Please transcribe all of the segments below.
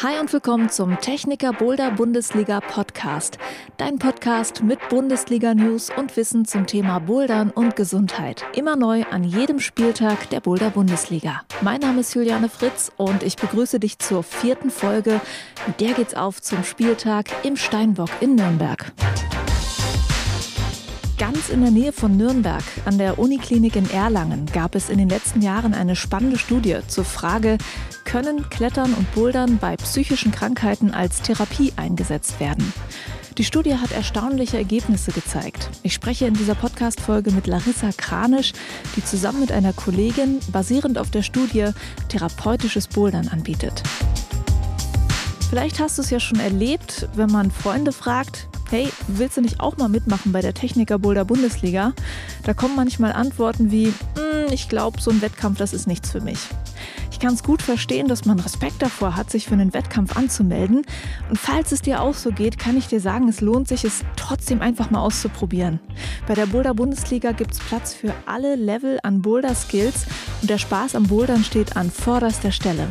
Hi und willkommen zum Techniker Boulder Bundesliga Podcast. Dein Podcast mit Bundesliga News und Wissen zum Thema Bouldern und Gesundheit. Immer neu an jedem Spieltag der Boulder Bundesliga. Mein Name ist Juliane Fritz und ich begrüße dich zur vierten Folge. Der geht's auf zum Spieltag im Steinbock in Nürnberg. Ganz in der Nähe von Nürnberg, an der Uniklinik in Erlangen, gab es in den letzten Jahren eine spannende Studie zur Frage, können Klettern und Bouldern bei psychischen Krankheiten als Therapie eingesetzt werden? Die Studie hat erstaunliche Ergebnisse gezeigt. Ich spreche in dieser Podcast-Folge mit Larissa Kranisch, die zusammen mit einer Kollegin basierend auf der Studie therapeutisches Bouldern anbietet. Vielleicht hast du es ja schon erlebt, wenn man Freunde fragt, hey, willst du nicht auch mal mitmachen bei der Techniker Boulder Bundesliga? Da kommen manchmal Antworten wie, hm, ich glaube, so ein Wettkampf, das ist nichts für mich. Ich kann es gut verstehen, dass man Respekt davor hat, sich für einen Wettkampf anzumelden. Und falls es dir auch so geht, kann ich dir sagen, es lohnt sich, es trotzdem einfach mal auszuprobieren. Bei der Boulder Bundesliga gibt es Platz für alle Level an Boulder Skills und der Spaß am Bouldern steht an vorderster Stelle.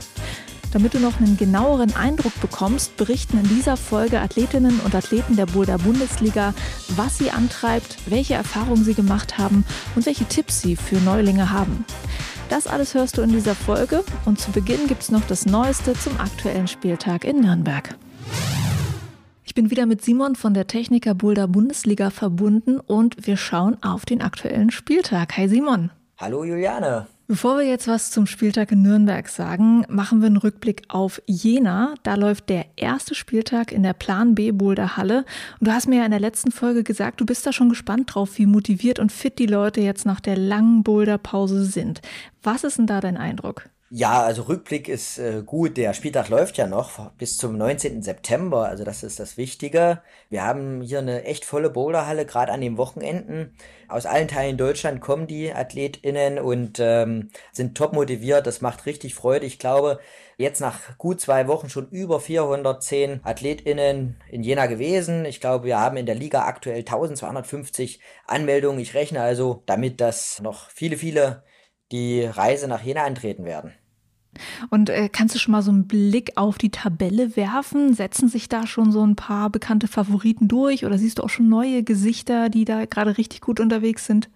Damit du noch einen genaueren Eindruck bekommst, berichten in dieser Folge Athletinnen und Athleten der Boulder Bundesliga, was sie antreibt, welche Erfahrungen sie gemacht haben und welche Tipps sie für Neulinge haben. Das alles hörst du in dieser Folge und zu Beginn gibt es noch das Neueste zum aktuellen Spieltag in Nürnberg. Ich bin wieder mit Simon von der Techniker Boulder Bundesliga verbunden und wir schauen auf den aktuellen Spieltag. Hi Simon. Hallo Juliane. Bevor wir jetzt was zum Spieltag in Nürnberg sagen, machen wir einen Rückblick auf Jena. Da läuft der erste Spieltag in der Plan B Boulder Halle. Und du hast mir ja in der letzten Folge gesagt, du bist da schon gespannt drauf, wie motiviert und fit die Leute jetzt nach der langen Boulder-Pause sind. Was ist denn da dein Eindruck? Ja, also Rückblick ist äh, gut. Der Spieltag läuft ja noch bis zum 19. September. Also das ist das Wichtige. Wir haben hier eine echt volle Boulderhalle, gerade an den Wochenenden. Aus allen Teilen Deutschland kommen die AthletInnen und ähm, sind top motiviert. Das macht richtig Freude. Ich glaube, jetzt nach gut zwei Wochen schon über 410 AthletInnen in Jena gewesen. Ich glaube, wir haben in der Liga aktuell 1250 Anmeldungen. Ich rechne also damit, dass noch viele, viele die Reise nach Jena antreten werden. Und äh, kannst du schon mal so einen Blick auf die Tabelle werfen? Setzen sich da schon so ein paar bekannte Favoriten durch oder siehst du auch schon neue Gesichter, die da gerade richtig gut unterwegs sind?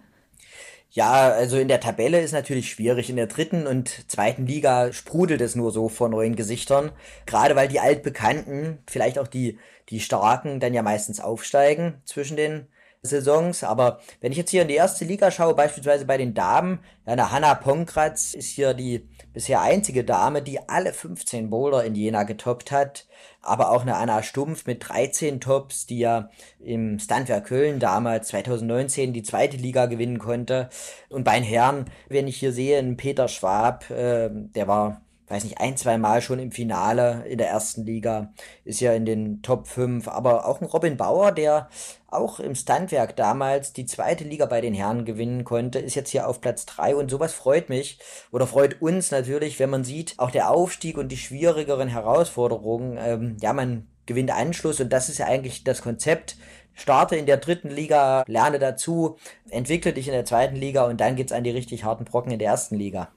Ja, also in der Tabelle ist natürlich schwierig. In der dritten und zweiten Liga sprudelt es nur so vor neuen Gesichtern. Gerade weil die Altbekannten, vielleicht auch die, die Starken, dann ja meistens aufsteigen zwischen den Saisons. Aber wenn ich jetzt hier in die erste Liga schaue, beispielsweise bei den Damen, ja, eine Hanna Pongratz ist hier die bisher einzige Dame, die alle 15 Boulder in Jena getoppt hat. Aber auch eine Anna Stumpf mit 13 Tops, die ja im Standwehr Köln damals 2019 die zweite Liga gewinnen konnte. Und bei den Herren, wenn ich hier sehe, einen Peter Schwab, äh, der war weiß nicht, ein, zwei Mal schon im Finale in der ersten Liga, ist ja in den Top 5, aber auch ein Robin Bauer, der auch im Standwerk damals die zweite Liga bei den Herren gewinnen konnte, ist jetzt hier auf Platz 3 und sowas freut mich oder freut uns natürlich, wenn man sieht, auch der Aufstieg und die schwierigeren Herausforderungen, ähm, ja, man gewinnt Anschluss und das ist ja eigentlich das Konzept. Starte in der dritten Liga, lerne dazu, entwickle dich in der zweiten Liga und dann geht's an die richtig harten Brocken in der ersten Liga.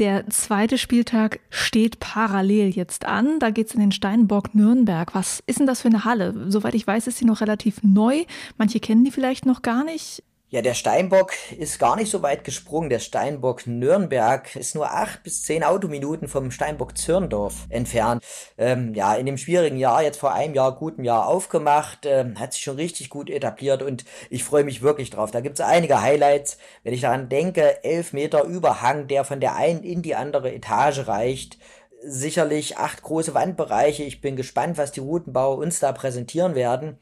Der zweite Spieltag steht parallel jetzt an. Da geht es in den Steinbock Nürnberg. Was ist denn das für eine Halle? Soweit ich weiß, ist sie noch relativ neu. Manche kennen die vielleicht noch gar nicht. Ja, der Steinbock ist gar nicht so weit gesprungen. Der Steinbock Nürnberg ist nur acht bis zehn Autominuten vom Steinbock Zürndorf entfernt. Ähm, ja, in dem schwierigen Jahr, jetzt vor einem Jahr, gutem Jahr aufgemacht, ähm, hat sich schon richtig gut etabliert und ich freue mich wirklich drauf. Da gibt es einige Highlights. Wenn ich daran denke, elf Meter Überhang, der von der einen in die andere Etage reicht. Sicherlich acht große Wandbereiche. Ich bin gespannt, was die Routenbauer uns da präsentieren werden.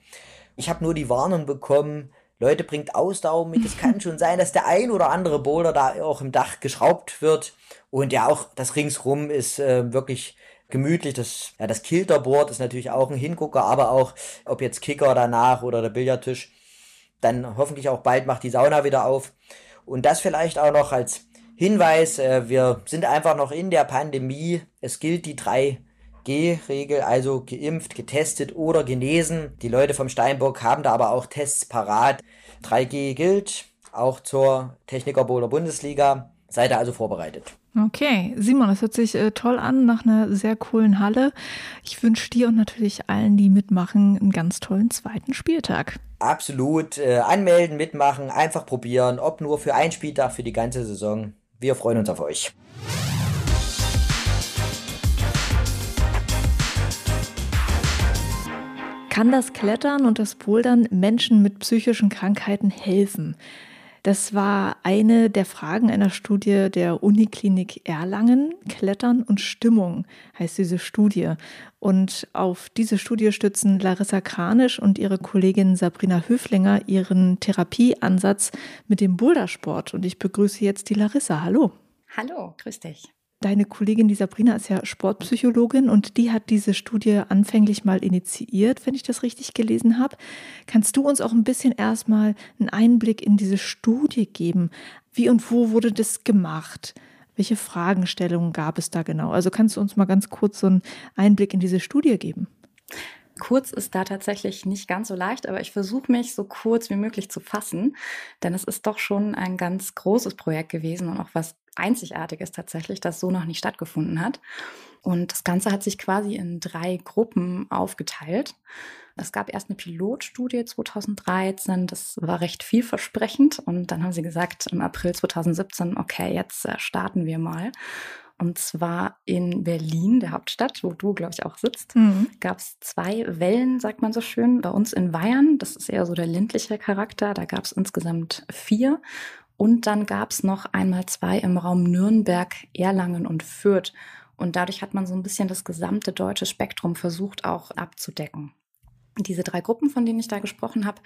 Ich habe nur die Warnung bekommen, Leute, bringt Ausdauer mit. Es kann schon sein, dass der ein oder andere Boulder da auch im Dach geschraubt wird. Und ja, auch das ringsrum ist äh, wirklich gemütlich. Das, ja, das Kilterboard ist natürlich auch ein Hingucker, aber auch, ob jetzt Kicker danach oder der Billardtisch, dann hoffentlich auch bald macht die Sauna wieder auf. Und das vielleicht auch noch als Hinweis, äh, wir sind einfach noch in der Pandemie. Es gilt die drei G-Regel, also geimpft, getestet oder genesen. Die Leute vom Steinbock haben da aber auch Tests parat. 3G gilt, auch zur Techniker Bowler Bundesliga. Seid ihr also vorbereitet. Okay, Simon, das hört sich äh, toll an nach einer sehr coolen Halle. Ich wünsche dir und natürlich allen, die mitmachen, einen ganz tollen zweiten Spieltag. Absolut. Äh, anmelden, mitmachen, einfach probieren, ob nur für einen Spieltag, für die ganze Saison. Wir freuen uns auf euch. Kann das Klettern und das Bouldern Menschen mit psychischen Krankheiten helfen? Das war eine der Fragen einer Studie der Uniklinik Erlangen. Klettern und Stimmung heißt diese Studie. Und auf diese Studie stützen Larissa Kranisch und ihre Kollegin Sabrina Höflinger ihren Therapieansatz mit dem Bouldersport. Und ich begrüße jetzt die Larissa. Hallo. Hallo, grüß dich. Deine Kollegin, die Sabrina, ist ja Sportpsychologin und die hat diese Studie anfänglich mal initiiert, wenn ich das richtig gelesen habe. Kannst du uns auch ein bisschen erstmal einen Einblick in diese Studie geben? Wie und wo wurde das gemacht? Welche Fragestellungen gab es da genau? Also kannst du uns mal ganz kurz so einen Einblick in diese Studie geben? Kurz ist da tatsächlich nicht ganz so leicht, aber ich versuche mich so kurz wie möglich zu fassen, denn es ist doch schon ein ganz großes Projekt gewesen und auch was Einzigartiges tatsächlich, das so noch nicht stattgefunden hat. Und das Ganze hat sich quasi in drei Gruppen aufgeteilt. Es gab erst eine Pilotstudie 2013, das war recht vielversprechend. Und dann haben sie gesagt, im April 2017, okay, jetzt äh, starten wir mal. Und zwar in Berlin, der Hauptstadt, wo du, glaube ich, auch sitzt, mhm. gab es zwei Wellen, sagt man so schön. Bei uns in Bayern, das ist eher so der ländliche Charakter, da gab es insgesamt vier. Und dann gab es noch einmal zwei im Raum Nürnberg, Erlangen und Fürth. Und dadurch hat man so ein bisschen das gesamte deutsche Spektrum versucht auch abzudecken. Diese drei Gruppen, von denen ich da gesprochen habe,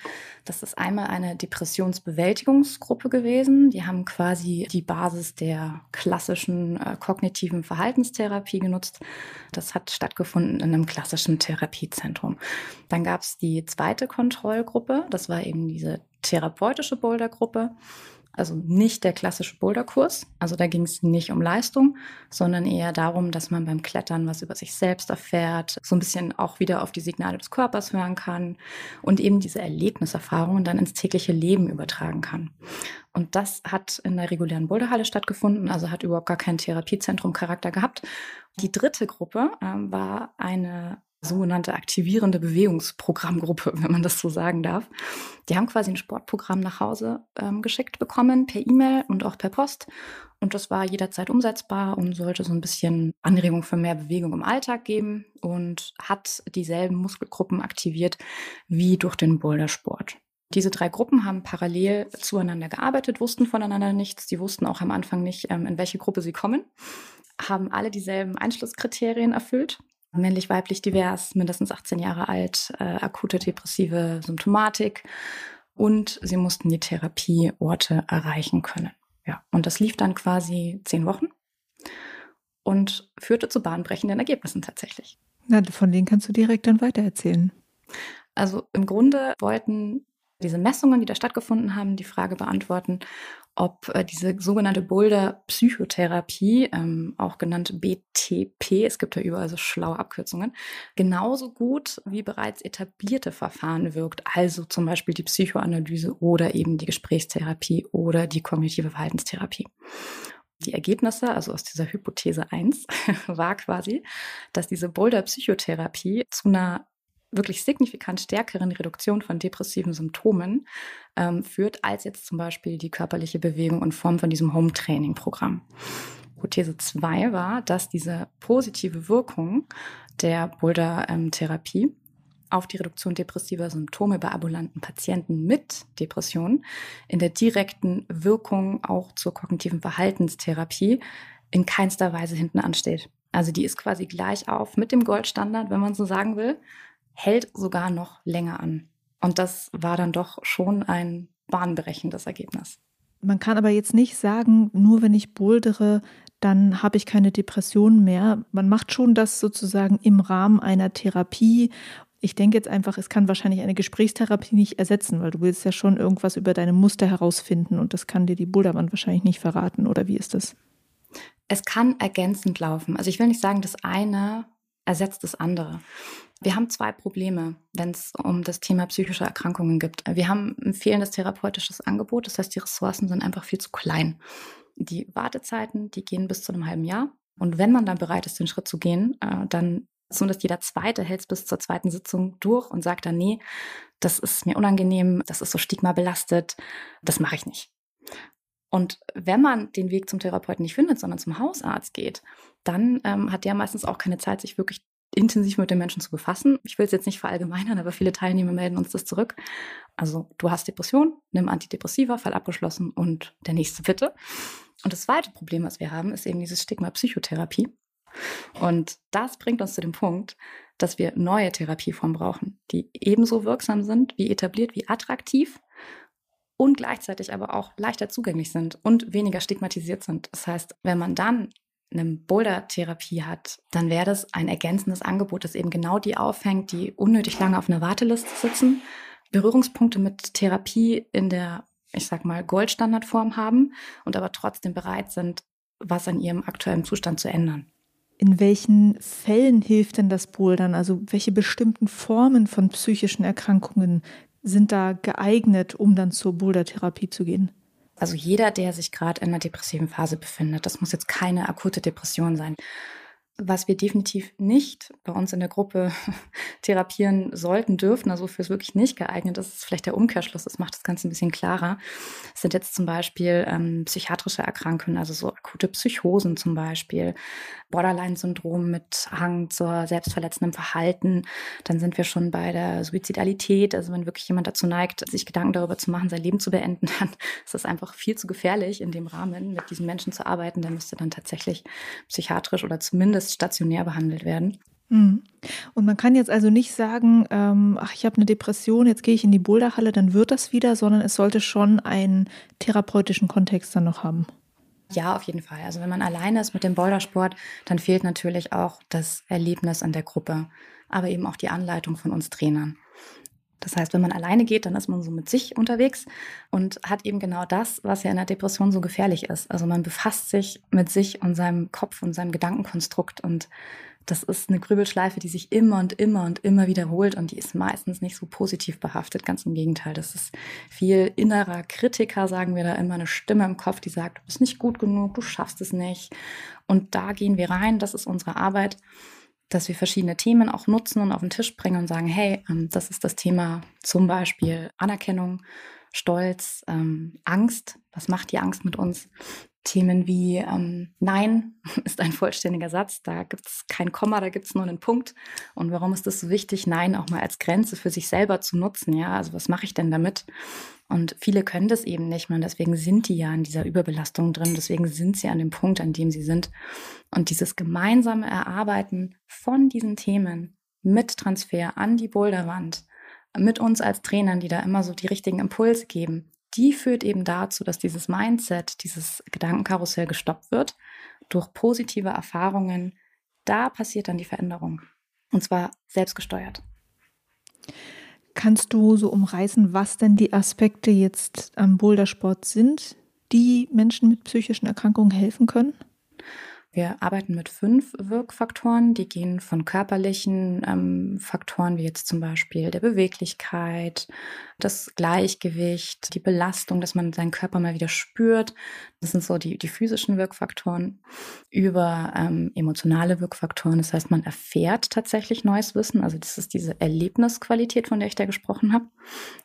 das ist einmal eine Depressionsbewältigungsgruppe gewesen. Die haben quasi die Basis der klassischen äh, kognitiven Verhaltenstherapie genutzt. Das hat stattgefunden in einem klassischen Therapiezentrum. Dann gab es die zweite Kontrollgruppe. Das war eben diese therapeutische Bouldergruppe. Also nicht der klassische Boulderkurs. Also da ging es nicht um Leistung, sondern eher darum, dass man beim Klettern was über sich selbst erfährt, so ein bisschen auch wieder auf die Signale des Körpers hören kann und eben diese Erlebniserfahrungen dann ins tägliche Leben übertragen kann. Und das hat in der regulären Boulderhalle stattgefunden, also hat überhaupt gar keinen Therapiezentrum Charakter gehabt. Die dritte Gruppe äh, war eine sogenannte aktivierende Bewegungsprogrammgruppe, wenn man das so sagen darf. Die haben quasi ein Sportprogramm nach Hause ähm, geschickt bekommen, per E-Mail und auch per Post. Und das war jederzeit umsetzbar und sollte so ein bisschen Anregung für mehr Bewegung im Alltag geben und hat dieselben Muskelgruppen aktiviert wie durch den Bouldersport. Diese drei Gruppen haben parallel zueinander gearbeitet, wussten voneinander nichts. Die wussten auch am Anfang nicht, ähm, in welche Gruppe sie kommen, haben alle dieselben Einschlusskriterien erfüllt männlich, weiblich, divers, mindestens 18 Jahre alt, äh, akute depressive Symptomatik und sie mussten die Therapieorte erreichen können. Ja, und das lief dann quasi zehn Wochen und führte zu bahnbrechenden Ergebnissen tatsächlich. Na, von denen kannst du direkt dann weitererzählen. Also im Grunde wollten diese Messungen, die da stattgefunden haben, die Frage beantworten, ob äh, diese sogenannte Boulder-Psychotherapie, ähm, auch genannt BTP, es gibt ja überall so schlaue Abkürzungen, genauso gut wie bereits etablierte Verfahren wirkt, also zum Beispiel die Psychoanalyse oder eben die Gesprächstherapie oder die kognitive Verhaltenstherapie. Die Ergebnisse, also aus dieser Hypothese 1, war quasi, dass diese Boulder-Psychotherapie zu einer wirklich signifikant stärkeren Reduktion von depressiven Symptomen ähm, führt, als jetzt zum Beispiel die körperliche Bewegung in Form von diesem Home-Training-Programm. Hypothese 2 war, dass diese positive Wirkung der Boulder-Therapie auf die Reduktion depressiver Symptome bei ambulanten Patienten mit Depressionen in der direkten Wirkung auch zur kognitiven Verhaltenstherapie in keinster Weise hinten ansteht. Also die ist quasi gleich auf mit dem Goldstandard, wenn man so sagen will, hält sogar noch länger an. Und das war dann doch schon ein bahnbrechendes Ergebnis. Man kann aber jetzt nicht sagen, nur wenn ich bouldere, dann habe ich keine Depressionen mehr. Man macht schon das sozusagen im Rahmen einer Therapie. Ich denke jetzt einfach, es kann wahrscheinlich eine Gesprächstherapie nicht ersetzen, weil du willst ja schon irgendwas über deine Muster herausfinden und das kann dir die Boulderwand wahrscheinlich nicht verraten. Oder wie ist das? Es kann ergänzend laufen. Also ich will nicht sagen, das eine ersetzt das andere. Wir haben zwei Probleme, wenn es um das Thema psychische Erkrankungen gibt. Wir haben ein fehlendes therapeutisches Angebot, das heißt, die Ressourcen sind einfach viel zu klein. Die Wartezeiten, die gehen bis zu einem halben Jahr. Und wenn man dann bereit ist, den Schritt zu gehen, äh, dann zumindest jeder Zweite hält es bis zur zweiten Sitzung durch und sagt dann, nee, das ist mir unangenehm, das ist so stigmabelastet, das mache ich nicht. Und wenn man den Weg zum Therapeuten nicht findet, sondern zum Hausarzt geht, dann ähm, hat der meistens auch keine Zeit, sich wirklich intensiv mit den Menschen zu befassen. Ich will es jetzt nicht verallgemeinern, aber viele Teilnehmer melden uns das zurück. Also du hast Depression, nimm Antidepressiva, Fall abgeschlossen und der nächste bitte. Und das zweite Problem, was wir haben, ist eben dieses Stigma Psychotherapie. Und das bringt uns zu dem Punkt, dass wir neue Therapieformen brauchen, die ebenso wirksam sind, wie etabliert, wie attraktiv und gleichzeitig aber auch leichter zugänglich sind und weniger stigmatisiert sind. Das heißt, wenn man dann eine Boulder-Therapie hat, dann wäre das ein ergänzendes Angebot, das eben genau die aufhängt, die unnötig lange auf einer Warteliste sitzen, Berührungspunkte mit Therapie in der, ich sag mal, Goldstandardform haben und aber trotzdem bereit sind, was an ihrem aktuellen Zustand zu ändern. In welchen Fällen hilft denn das Bouldern? Also welche bestimmten Formen von psychischen Erkrankungen sind da geeignet, um dann zur Boulder-Therapie zu gehen? Also jeder, der sich gerade in einer depressiven Phase befindet, das muss jetzt keine akute Depression sein. Was wir definitiv nicht bei uns in der Gruppe therapieren sollten, dürfen, also für es wirklich nicht geeignet ist, ist vielleicht der Umkehrschluss, das macht das Ganze ein bisschen klarer, das sind jetzt zum Beispiel ähm, psychiatrische Erkrankungen, also so akute Psychosen zum Beispiel, Borderline-Syndrom mit Hang zur selbstverletzendem Verhalten. Dann sind wir schon bei der Suizidalität, also wenn wirklich jemand dazu neigt, sich Gedanken darüber zu machen, sein Leben zu beenden, dann ist das einfach viel zu gefährlich, in dem Rahmen mit diesen Menschen zu arbeiten. Der müsste dann tatsächlich psychiatrisch oder zumindest stationär behandelt werden. Mhm. Und man kann jetzt also nicht sagen, ähm, ach, ich habe eine Depression, jetzt gehe ich in die Boulderhalle, dann wird das wieder, sondern es sollte schon einen therapeutischen Kontext dann noch haben. Ja, auf jeden Fall. Also wenn man alleine ist mit dem Bouldersport, dann fehlt natürlich auch das Erlebnis an der Gruppe, aber eben auch die Anleitung von uns Trainern. Das heißt, wenn man alleine geht, dann ist man so mit sich unterwegs und hat eben genau das, was ja in der Depression so gefährlich ist. Also man befasst sich mit sich und seinem Kopf und seinem Gedankenkonstrukt und das ist eine Grübelschleife, die sich immer und immer und immer wiederholt und die ist meistens nicht so positiv behaftet. Ganz im Gegenteil. Das ist viel innerer Kritiker, sagen wir da immer, eine Stimme im Kopf, die sagt, du bist nicht gut genug, du schaffst es nicht. Und da gehen wir rein. Das ist unsere Arbeit, dass wir verschiedene Themen auch nutzen und auf den Tisch bringen und sagen, hey, ähm, das ist das Thema zum Beispiel Anerkennung, Stolz, ähm, Angst. Was macht die Angst mit uns? Themen wie ähm, Nein ist ein vollständiger Satz, da gibt es kein Komma, da gibt es nur einen Punkt. Und warum ist es so wichtig, Nein auch mal als Grenze für sich selber zu nutzen? Ja, also was mache ich denn damit? Und viele können das eben nicht mehr. Und deswegen sind die ja in dieser Überbelastung drin. Deswegen sind sie an dem Punkt, an dem sie sind. Und dieses gemeinsame Erarbeiten von diesen Themen mit Transfer an die Boulderwand, mit uns als Trainern, die da immer so die richtigen Impulse geben, die führt eben dazu, dass dieses Mindset, dieses Gedankenkarussell gestoppt wird durch positive Erfahrungen. Da passiert dann die Veränderung. Und zwar selbstgesteuert. Kannst du so umreißen, was denn die Aspekte jetzt am Bouldersport sind, die Menschen mit psychischen Erkrankungen helfen können? Wir arbeiten mit fünf Wirkfaktoren, die gehen von körperlichen ähm, Faktoren wie jetzt zum Beispiel der Beweglichkeit, das Gleichgewicht, die Belastung, dass man seinen Körper mal wieder spürt. Das sind so die, die physischen Wirkfaktoren über ähm, emotionale Wirkfaktoren. Das heißt, man erfährt tatsächlich neues Wissen. Also das ist diese Erlebnisqualität, von der ich da gesprochen habe,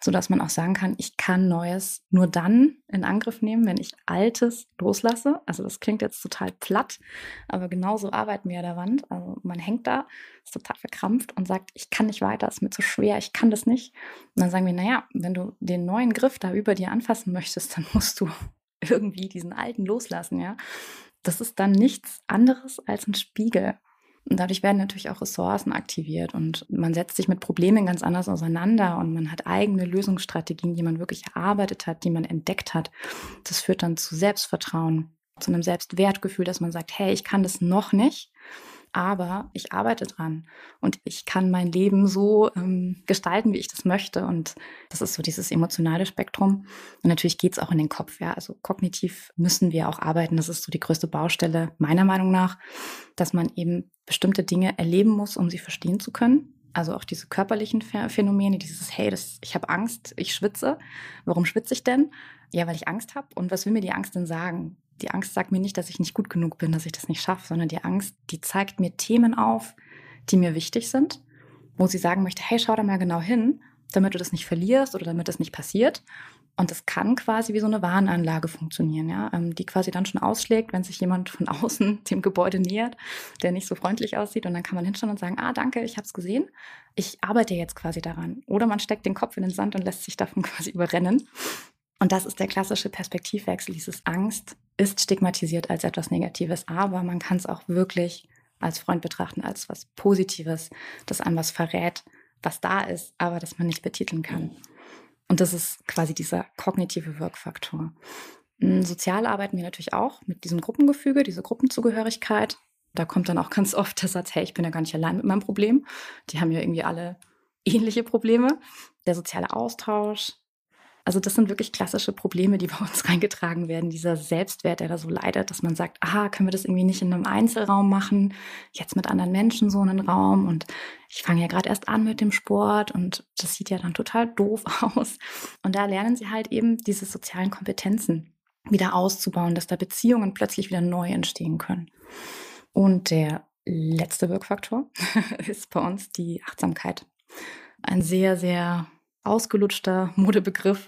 sodass man auch sagen kann, ich kann Neues nur dann in Angriff nehmen, wenn ich Altes loslasse. Also das klingt jetzt total platt, aber genauso arbeiten wir an der Wand. Also man hängt da, ist total verkrampft und sagt, ich kann nicht weiter, ist mir zu schwer, ich kann das nicht. Und dann sagen wir, naja, wenn du den neuen Griff da über dir anfassen möchtest, dann musst du irgendwie diesen alten loslassen, ja. Das ist dann nichts anderes als ein Spiegel. Und dadurch werden natürlich auch Ressourcen aktiviert und man setzt sich mit Problemen ganz anders auseinander und man hat eigene Lösungsstrategien, die man wirklich erarbeitet hat, die man entdeckt hat. Das führt dann zu Selbstvertrauen, zu einem Selbstwertgefühl, dass man sagt, hey, ich kann das noch nicht, aber ich arbeite dran und ich kann mein Leben so ähm, gestalten, wie ich das möchte. Und das ist so dieses emotionale Spektrum. Und natürlich geht es auch in den Kopf. Ja, also kognitiv müssen wir auch arbeiten. Das ist so die größte Baustelle meiner Meinung nach, dass man eben bestimmte Dinge erleben muss, um sie verstehen zu können. Also auch diese körperlichen Phänomene, dieses Hey, das, ich habe Angst, ich schwitze. Warum schwitze ich denn? Ja, weil ich Angst habe. Und was will mir die Angst denn sagen? Die Angst sagt mir nicht, dass ich nicht gut genug bin, dass ich das nicht schaffe, sondern die Angst, die zeigt mir Themen auf, die mir wichtig sind, wo sie sagen möchte, hey, schau da mal genau hin, damit du das nicht verlierst oder damit das nicht passiert. Und das kann quasi wie so eine Warnanlage funktionieren, ja, ähm, die quasi dann schon ausschlägt, wenn sich jemand von außen dem Gebäude nähert, der nicht so freundlich aussieht. Und dann kann man hinschauen und sagen, ah, danke, ich habe es gesehen. Ich arbeite jetzt quasi daran. Oder man steckt den Kopf in den Sand und lässt sich davon quasi überrennen. Und das ist der klassische Perspektivwechsel. Dieses Angst ist stigmatisiert als etwas Negatives, aber man kann es auch wirklich als Freund betrachten, als was Positives, das einem was verrät, was da ist, aber das man nicht betiteln kann. Und das ist quasi dieser kognitive Wirkfaktor. Hm, sozial arbeiten wir natürlich auch mit diesem Gruppengefüge, diese Gruppenzugehörigkeit. Da kommt dann auch ganz oft der Satz, hey, ich bin ja gar nicht allein mit meinem Problem. Die haben ja irgendwie alle ähnliche Probleme. Der soziale Austausch, also das sind wirklich klassische Probleme, die bei uns reingetragen werden. Dieser Selbstwert, der da so leidet, dass man sagt, ah, können wir das irgendwie nicht in einem Einzelraum machen, jetzt mit anderen Menschen so einen Raum und ich fange ja gerade erst an mit dem Sport und das sieht ja dann total doof aus. Und da lernen sie halt eben diese sozialen Kompetenzen wieder auszubauen, dass da Beziehungen plötzlich wieder neu entstehen können. Und der letzte Wirkfaktor ist bei uns die Achtsamkeit. Ein sehr, sehr ausgelutschter Modebegriff,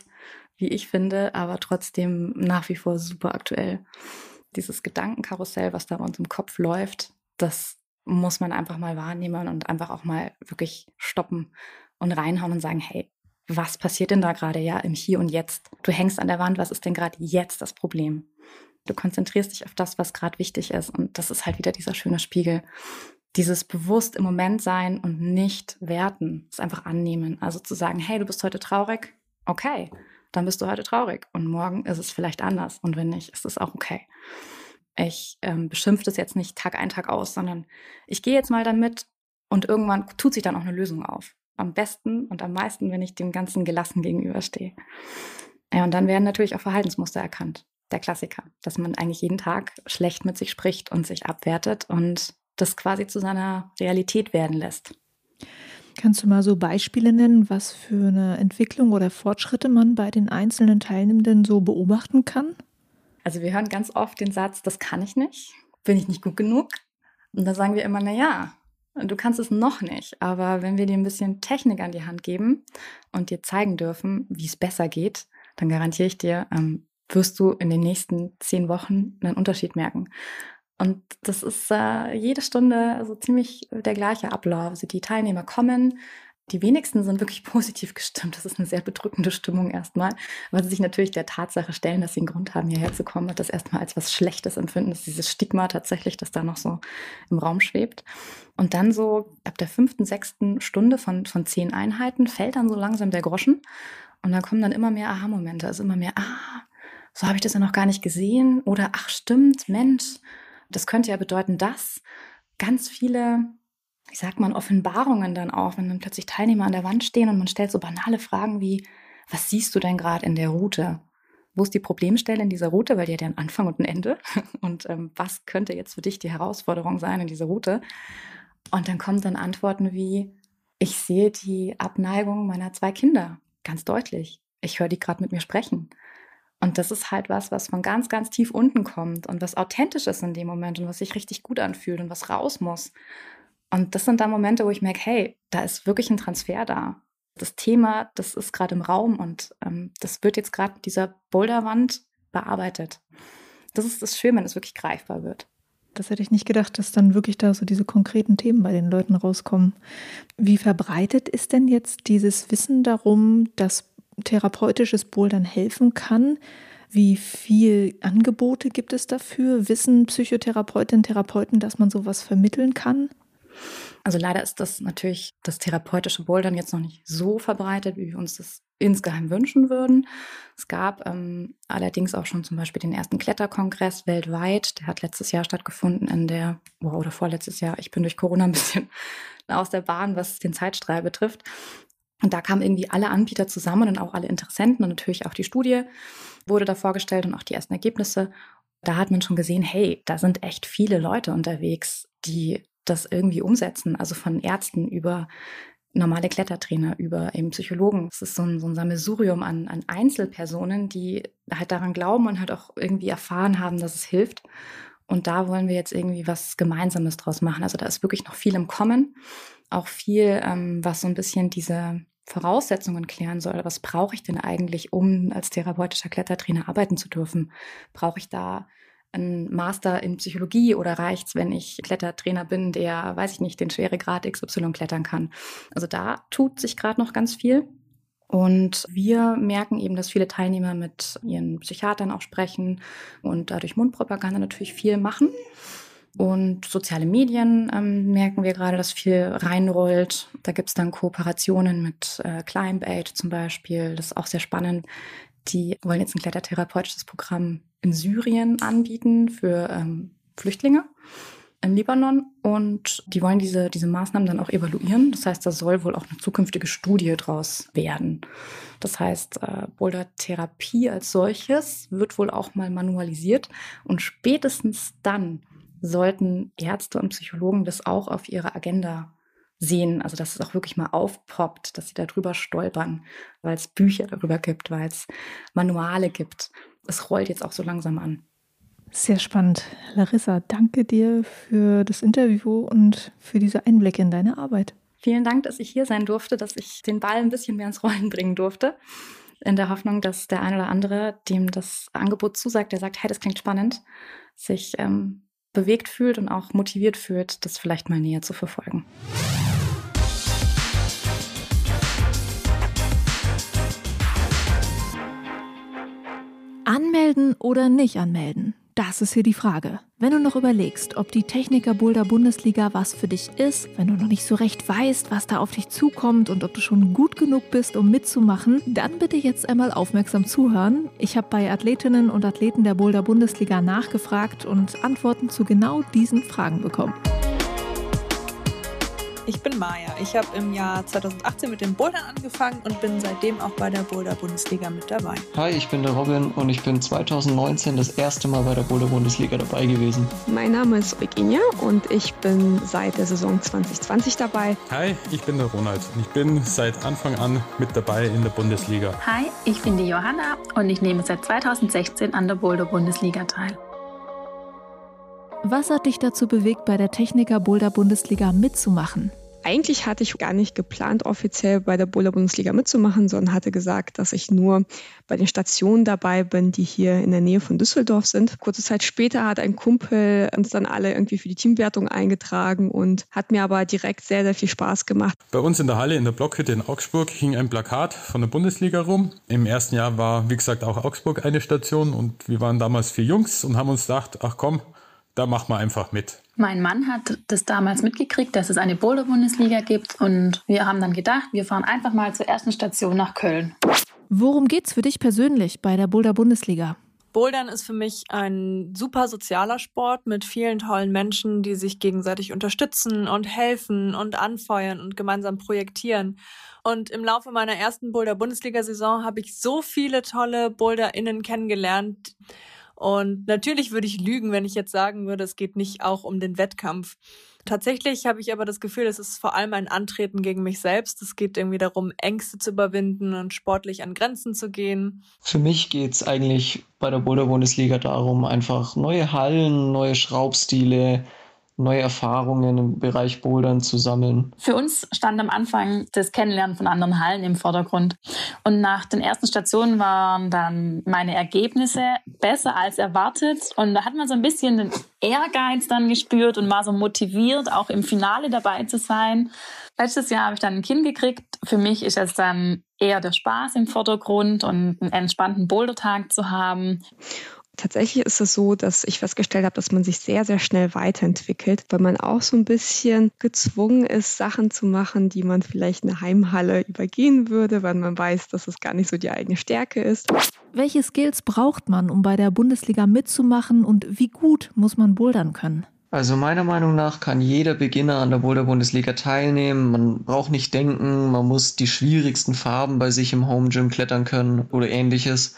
wie ich finde, aber trotzdem nach wie vor super aktuell. Dieses Gedankenkarussell, was da bei uns im Kopf läuft, das muss man einfach mal wahrnehmen und einfach auch mal wirklich stoppen und reinhauen und sagen, hey, was passiert denn da gerade ja im Hier und Jetzt? Du hängst an der Wand, was ist denn gerade jetzt das Problem? Du konzentrierst dich auf das, was gerade wichtig ist und das ist halt wieder dieser schöne Spiegel dieses bewusst im Moment sein und nicht werten, es einfach annehmen. Also zu sagen, hey, du bist heute traurig, okay, dann bist du heute traurig und morgen ist es vielleicht anders und wenn nicht, ist es auch okay. Ich ähm, beschimpfe das jetzt nicht Tag ein, Tag aus, sondern ich gehe jetzt mal damit und irgendwann tut sich dann auch eine Lösung auf. Am besten und am meisten, wenn ich dem Ganzen gelassen gegenüberstehe. Ja, und dann werden natürlich auch Verhaltensmuster erkannt. Der Klassiker, dass man eigentlich jeden Tag schlecht mit sich spricht und sich abwertet und das quasi zu seiner Realität werden lässt. Kannst du mal so Beispiele nennen, was für eine Entwicklung oder Fortschritte man bei den einzelnen Teilnehmenden so beobachten kann? Also wir hören ganz oft den Satz, das kann ich nicht, bin ich nicht gut genug. Und da sagen wir immer, na ja, du kannst es noch nicht, aber wenn wir dir ein bisschen Technik an die Hand geben und dir zeigen dürfen, wie es besser geht, dann garantiere ich dir, ähm, wirst du in den nächsten zehn Wochen einen Unterschied merken. Und das ist äh, jede Stunde so ziemlich der gleiche Ablauf. Also die Teilnehmer kommen, die wenigsten sind wirklich positiv gestimmt. Das ist eine sehr bedrückende Stimmung erstmal, weil sie sich natürlich der Tatsache stellen, dass sie einen Grund haben, hierher zu kommen und das erstmal als was Schlechtes empfinden. Das ist dieses Stigma tatsächlich, das da noch so im Raum schwebt. Und dann so ab der fünften, sechsten Stunde von, von zehn Einheiten fällt dann so langsam der Groschen. Und dann kommen dann immer mehr Aha-Momente. Also immer mehr, ah, so habe ich das ja noch gar nicht gesehen. Oder ach stimmt, Mensch, das könnte ja bedeuten, dass ganz viele, wie sagt man, Offenbarungen dann auch, wenn dann plötzlich Teilnehmer an der Wand stehen und man stellt so banale Fragen wie, was siehst du denn gerade in der Route? Wo ist die Problemstelle in dieser Route? Weil die hat ja einen Anfang und ein Ende. Und ähm, was könnte jetzt für dich die Herausforderung sein in dieser Route? Und dann kommen dann Antworten wie, ich sehe die Abneigung meiner zwei Kinder ganz deutlich. Ich höre die gerade mit mir sprechen. Und das ist halt was, was von ganz, ganz tief unten kommt und was authentisch ist in dem Moment und was sich richtig gut anfühlt und was raus muss. Und das sind dann Momente, wo ich merke, hey, da ist wirklich ein Transfer da. Das Thema, das ist gerade im Raum und ähm, das wird jetzt gerade dieser Boulderwand bearbeitet. Das ist das Schöne, wenn es wirklich greifbar wird. Das hätte ich nicht gedacht, dass dann wirklich da so diese konkreten Themen bei den Leuten rauskommen. Wie verbreitet ist denn jetzt dieses Wissen darum, dass therapeutisches Bouldern helfen kann. Wie viel Angebote gibt es dafür? Wissen Psychotherapeutinnen, Therapeuten, dass man sowas vermitteln kann? Also leider ist das natürlich das therapeutische Bouldern jetzt noch nicht so verbreitet, wie wir uns das insgeheim wünschen würden. Es gab ähm, allerdings auch schon zum Beispiel den ersten Kletterkongress weltweit. Der hat letztes Jahr stattgefunden in der, oder vorletztes Jahr. Ich bin durch Corona ein bisschen aus der Bahn, was den Zeitstrahl betrifft. Und da kamen irgendwie alle Anbieter zusammen und auch alle Interessenten und natürlich auch die Studie wurde da vorgestellt und auch die ersten Ergebnisse. Da hat man schon gesehen, hey, da sind echt viele Leute unterwegs, die das irgendwie umsetzen. Also von Ärzten über normale Klettertrainer über eben Psychologen. Es ist so ein, so ein Sammelsurium an, an Einzelpersonen, die halt daran glauben und halt auch irgendwie erfahren haben, dass es hilft. Und da wollen wir jetzt irgendwie was Gemeinsames draus machen. Also da ist wirklich noch viel im Kommen. Auch viel, ähm, was so ein bisschen diese Voraussetzungen klären soll. Was brauche ich denn eigentlich, um als therapeutischer Klettertrainer arbeiten zu dürfen? Brauche ich da einen Master in Psychologie oder reicht's, wenn ich Klettertrainer bin, der, weiß ich nicht, den Schweregrad XY klettern kann? Also da tut sich gerade noch ganz viel. Und wir merken eben, dass viele Teilnehmer mit ihren Psychiatern auch sprechen und dadurch Mundpropaganda natürlich viel machen. Und soziale Medien ähm, merken wir gerade, dass viel reinrollt. Da gibt's dann Kooperationen mit äh, Climb Aid zum Beispiel. Das ist auch sehr spannend. Die wollen jetzt ein klettertherapeutisches Programm in Syrien anbieten für ähm, Flüchtlinge im Libanon und die wollen diese, diese Maßnahmen dann auch evaluieren. Das heißt, da soll wohl auch eine zukünftige Studie draus werden. Das heißt, äh, Boulder-Therapie als solches wird wohl auch mal manualisiert und spätestens dann sollten Ärzte und Psychologen das auch auf ihre Agenda sehen, also dass es auch wirklich mal aufpoppt, dass sie darüber stolpern, weil es Bücher darüber gibt, weil es Manuale gibt. Es rollt jetzt auch so langsam an. Sehr spannend. Larissa, danke dir für das Interview und für diese Einblicke in deine Arbeit. Vielen Dank, dass ich hier sein durfte, dass ich den Ball ein bisschen mehr ins Rollen bringen durfte. In der Hoffnung, dass der ein oder andere, dem das Angebot zusagt, der sagt, hey, das klingt spannend, sich ähm, bewegt fühlt und auch motiviert fühlt, das vielleicht mal näher zu verfolgen. Anmelden oder nicht anmelden? Das ist hier die Frage. Wenn du noch überlegst, ob die Techniker Boulder Bundesliga was für dich ist, wenn du noch nicht so recht weißt, was da auf dich zukommt und ob du schon gut genug bist, um mitzumachen, dann bitte jetzt einmal aufmerksam zuhören. Ich habe bei Athletinnen und Athleten der Boulder Bundesliga nachgefragt und Antworten zu genau diesen Fragen bekommen. Ich bin Maja. Ich habe im Jahr 2018 mit dem Bouldern angefangen und bin seitdem auch bei der Boulder Bundesliga mit dabei. Hi, ich bin der Robin und ich bin 2019 das erste Mal bei der Boulder Bundesliga dabei gewesen. Mein Name ist Eugenia und ich bin seit der Saison 2020 dabei. Hi, ich bin der Ronald und ich bin seit Anfang an mit dabei in der Bundesliga. Hi, ich bin die Johanna und ich nehme seit 2016 an der Boulder Bundesliga teil. Was hat dich dazu bewegt, bei der Techniker Boulder Bundesliga mitzumachen? Eigentlich hatte ich gar nicht geplant, offiziell bei der Boulder Bundesliga mitzumachen, sondern hatte gesagt, dass ich nur bei den Stationen dabei bin, die hier in der Nähe von Düsseldorf sind. Kurze Zeit später hat ein Kumpel uns dann alle irgendwie für die Teamwertung eingetragen und hat mir aber direkt sehr, sehr viel Spaß gemacht. Bei uns in der Halle in der Blockhütte in Augsburg hing ein Plakat von der Bundesliga rum. Im ersten Jahr war, wie gesagt, auch Augsburg eine Station und wir waren damals vier Jungs und haben uns gedacht, ach komm, da machen wir einfach mit. Mein Mann hat das damals mitgekriegt, dass es eine Boulder-Bundesliga gibt und wir haben dann gedacht, wir fahren einfach mal zur ersten Station nach Köln. Worum geht's für dich persönlich bei der Boulder-Bundesliga? Bouldern ist für mich ein super sozialer Sport mit vielen tollen Menschen, die sich gegenseitig unterstützen und helfen und anfeuern und gemeinsam projektieren. Und im Laufe meiner ersten Boulder-Bundesliga-Saison habe ich so viele tolle BoulderInnen kennengelernt, und natürlich würde ich lügen, wenn ich jetzt sagen würde, es geht nicht auch um den Wettkampf. Tatsächlich habe ich aber das Gefühl, es ist vor allem ein Antreten gegen mich selbst. Es geht irgendwie darum, Ängste zu überwinden und sportlich an Grenzen zu gehen. Für mich geht es eigentlich bei der Boulder Bundesliga darum, einfach neue Hallen, neue Schraubstile, neue Erfahrungen im Bereich Bouldern zu sammeln. Für uns stand am Anfang das Kennenlernen von anderen Hallen im Vordergrund. Und nach den ersten Stationen waren dann meine Ergebnisse besser als erwartet. Und da hat man so ein bisschen den Ehrgeiz dann gespürt und war so motiviert, auch im Finale dabei zu sein. Letztes Jahr habe ich dann ein Kind gekriegt. Für mich ist es dann eher der Spaß im Vordergrund und einen entspannten Bouldertag zu haben. Tatsächlich ist es so, dass ich festgestellt habe, dass man sich sehr, sehr schnell weiterentwickelt, weil man auch so ein bisschen gezwungen ist, Sachen zu machen, die man vielleicht eine Heimhalle übergehen würde, weil man weiß, dass es gar nicht so die eigene Stärke ist. Welche Skills braucht man, um bei der Bundesliga mitzumachen und wie gut muss man bouldern können? Also meiner Meinung nach kann jeder Beginner an der Boulder Bundesliga teilnehmen. Man braucht nicht denken, man muss die schwierigsten Farben bei sich im Home Gym klettern können oder ähnliches.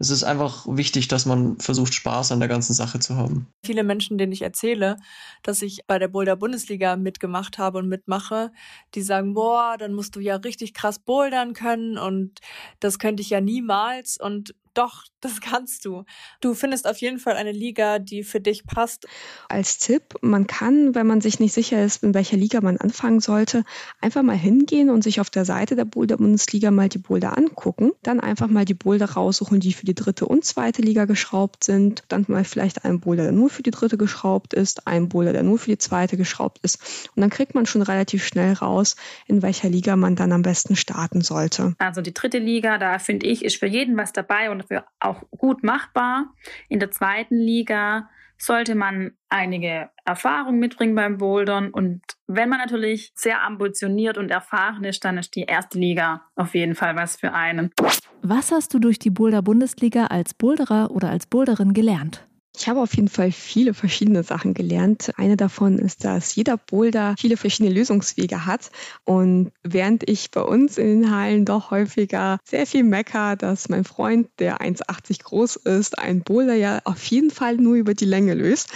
Es ist einfach wichtig, dass man versucht, Spaß an der ganzen Sache zu haben. Viele Menschen, denen ich erzähle, dass ich bei der Boulder Bundesliga mitgemacht habe und mitmache, die sagen, boah, dann musst du ja richtig krass bouldern können und das könnte ich ja niemals. Und doch, das kannst du. Du findest auf jeden Fall eine Liga, die für dich passt. Als Tipp, man kann, wenn man sich nicht sicher ist, in welcher Liga man anfangen sollte, einfach mal hingehen und sich auf der Seite der Boulder-Bundesliga mal die Boulder angucken. Dann einfach mal die Boulder raussuchen, die für die dritte und zweite Liga geschraubt sind. Dann mal vielleicht einen Boulder, der nur für die dritte geschraubt ist, einen Boulder, der nur für die zweite geschraubt ist. Und dann kriegt man schon relativ schnell raus, in welcher Liga man dann am besten starten sollte. Also die dritte Liga, da finde ich, ist für jeden was dabei und dafür auch gut machbar. In der zweiten Liga sollte man einige Erfahrung mitbringen beim Bouldern. Und wenn man natürlich sehr ambitioniert und erfahren ist, dann ist die erste Liga auf jeden Fall was für einen. Was hast du durch die Boulder Bundesliga als Boulderer oder als Boulderin gelernt? Ich habe auf jeden Fall viele verschiedene Sachen gelernt. Eine davon ist, dass jeder Boulder viele verschiedene Lösungswege hat. Und während ich bei uns in den Hallen doch häufiger sehr viel mecker, dass mein Freund, der 1,80 groß ist, ein Boulder ja auf jeden Fall nur über die Länge löst,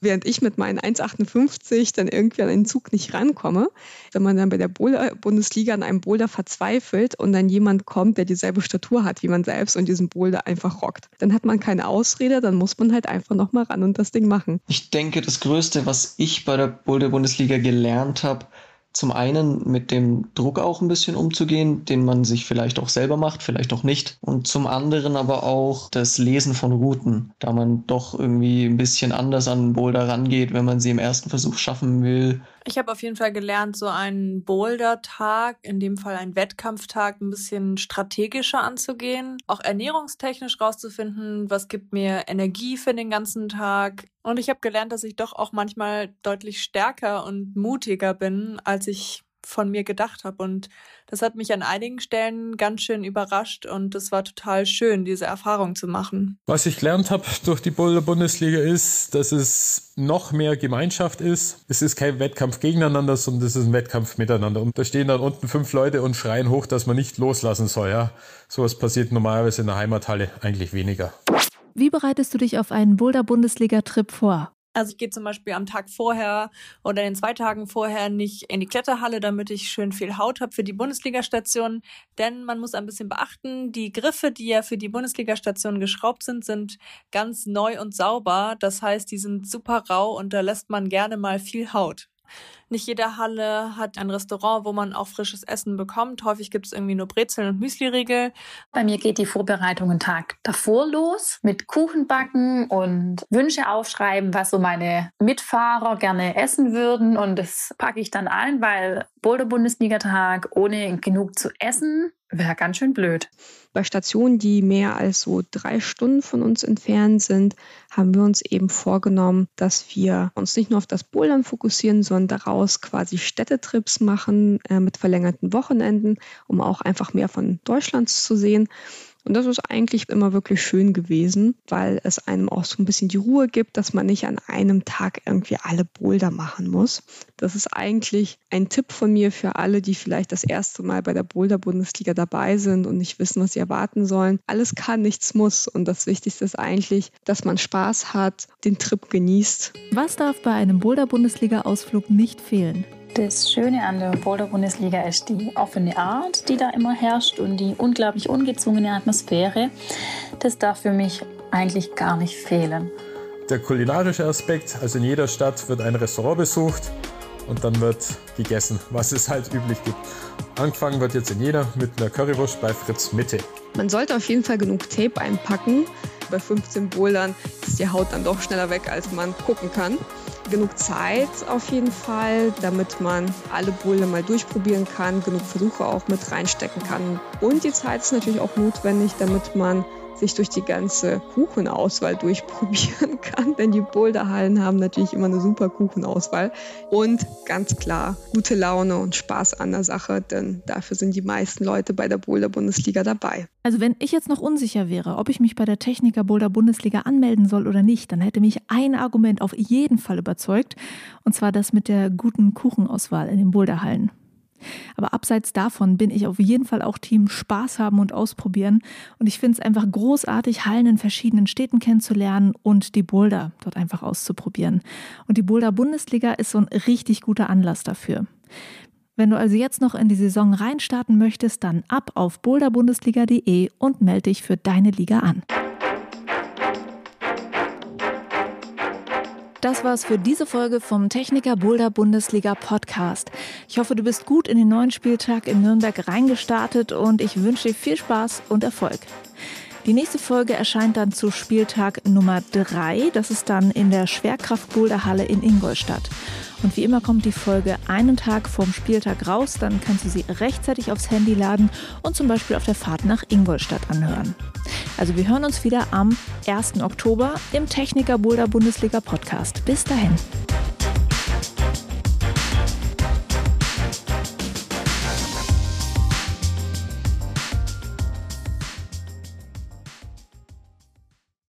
während ich mit meinen 1,58 dann irgendwie an den Zug nicht rankomme. Wenn man dann bei der Bundesliga an einem Boulder verzweifelt und dann jemand kommt, der dieselbe Statur hat wie man selbst und diesen Boulder einfach rockt, dann hat man keine Ausrede, dann muss man halt einfach nochmal ran und das Ding machen. Ich denke, das Größte, was ich bei der Boulder-Bundesliga gelernt habe, zum einen mit dem Druck auch ein bisschen umzugehen, den man sich vielleicht auch selber macht, vielleicht auch nicht. Und zum anderen aber auch das Lesen von Routen, da man doch irgendwie ein bisschen anders an Boulder rangeht, wenn man sie im ersten Versuch schaffen will. Ich habe auf jeden Fall gelernt, so einen Boulder-Tag, in dem Fall einen Wettkampftag, ein bisschen strategischer anzugehen. Auch ernährungstechnisch rauszufinden, was gibt mir Energie für den ganzen Tag. Und ich habe gelernt, dass ich doch auch manchmal deutlich stärker und mutiger bin, als ich von mir gedacht habe. Und das hat mich an einigen Stellen ganz schön überrascht und es war total schön, diese Erfahrung zu machen. Was ich gelernt habe durch die Boulder Bundesliga ist, dass es noch mehr Gemeinschaft ist. Es ist kein Wettkampf gegeneinander, sondern es ist ein Wettkampf miteinander. Und da stehen dann unten fünf Leute und schreien hoch, dass man nicht loslassen soll. Ja, sowas passiert normalerweise in der Heimathalle eigentlich weniger. Wie bereitest du dich auf einen Boulder Bundesliga Trip vor? Also ich gehe zum Beispiel am Tag vorher oder in den zwei Tagen vorher nicht in die Kletterhalle, damit ich schön viel Haut habe für die Bundesligastation. Denn man muss ein bisschen beachten, die Griffe, die ja für die Bundesligastation geschraubt sind, sind ganz neu und sauber. Das heißt, die sind super rau und da lässt man gerne mal viel Haut. Nicht jede Halle hat ein Restaurant, wo man auch frisches Essen bekommt. Häufig gibt es irgendwie nur Brezeln und Müsliriegel. Bei mir geht die Vorbereitung einen Tag davor los mit Kuchen backen und Wünsche aufschreiben, was so meine Mitfahrer gerne essen würden. Und das packe ich dann ein, weil Boulder-Bundesliga-Tag ohne genug zu essen wäre ganz schön blöd. Bei Stationen, die mehr als so drei Stunden von uns entfernt sind, haben wir uns eben vorgenommen, dass wir uns nicht nur auf das Bouldern fokussieren, sondern daraus quasi Städtetrips machen äh, mit verlängerten Wochenenden, um auch einfach mehr von Deutschland zu sehen. Und das ist eigentlich immer wirklich schön gewesen, weil es einem auch so ein bisschen die Ruhe gibt, dass man nicht an einem Tag irgendwie alle Boulder machen muss. Das ist eigentlich ein Tipp von mir für alle, die vielleicht das erste Mal bei der Boulder-Bundesliga dabei sind und nicht wissen, was sie erwarten sollen. Alles kann, nichts muss. Und das Wichtigste ist eigentlich, dass man Spaß hat, den Trip genießt. Was darf bei einem Boulder-Bundesliga-Ausflug nicht fehlen? Das Schöne an der Boulder-Bundesliga ist die offene Art, die da immer herrscht und die unglaublich ungezwungene Atmosphäre. Das darf für mich eigentlich gar nicht fehlen. Der kulinarische Aspekt, also in jeder Stadt wird ein Restaurant besucht und dann wird gegessen, was es halt üblich gibt. Angefangen wird jetzt in jeder mit einer Currywurst bei Fritz Mitte. Man sollte auf jeden Fall genug Tape einpacken. Bei 15 Bouldern ist die Haut dann doch schneller weg, als man gucken kann genug Zeit auf jeden Fall, damit man alle Boulder mal durchprobieren kann, genug Versuche auch mit reinstecken kann. Und die Zeit ist natürlich auch notwendig, damit man sich durch die ganze Kuchenauswahl durchprobieren kann, denn die Boulderhallen haben natürlich immer eine super Kuchenauswahl und ganz klar gute Laune und Spaß an der Sache, denn dafür sind die meisten Leute bei der Boulder Bundesliga dabei. Also wenn ich jetzt noch unsicher wäre, ob ich mich bei der Techniker Boulder Bundesliga anmelden soll oder nicht, dann hätte mich ein Argument auf jeden Fall überzeugt und zwar das mit der guten Kuchenauswahl in den Boulderhallen. Aber abseits davon bin ich auf jeden Fall auch Team Spaß haben und ausprobieren. Und ich finde es einfach großartig, Hallen in verschiedenen Städten kennenzulernen und die Boulder dort einfach auszuprobieren. Und die Boulder Bundesliga ist so ein richtig guter Anlass dafür. Wenn du also jetzt noch in die Saison reinstarten möchtest, dann ab auf boulderbundesliga.de und melde dich für deine Liga an. Das war's für diese Folge vom Techniker Boulder Bundesliga Podcast. Ich hoffe, du bist gut in den neuen Spieltag in Nürnberg reingestartet und ich wünsche dir viel Spaß und Erfolg. Die nächste Folge erscheint dann zu Spieltag Nummer 3. Das ist dann in der Schwerkraft-Boulderhalle in Ingolstadt. Und wie immer kommt die Folge einen Tag vorm Spieltag raus. Dann kannst du sie rechtzeitig aufs Handy laden und zum Beispiel auf der Fahrt nach Ingolstadt anhören. Also wir hören uns wieder am 1. Oktober im Techniker Boulder Bundesliga Podcast. Bis dahin.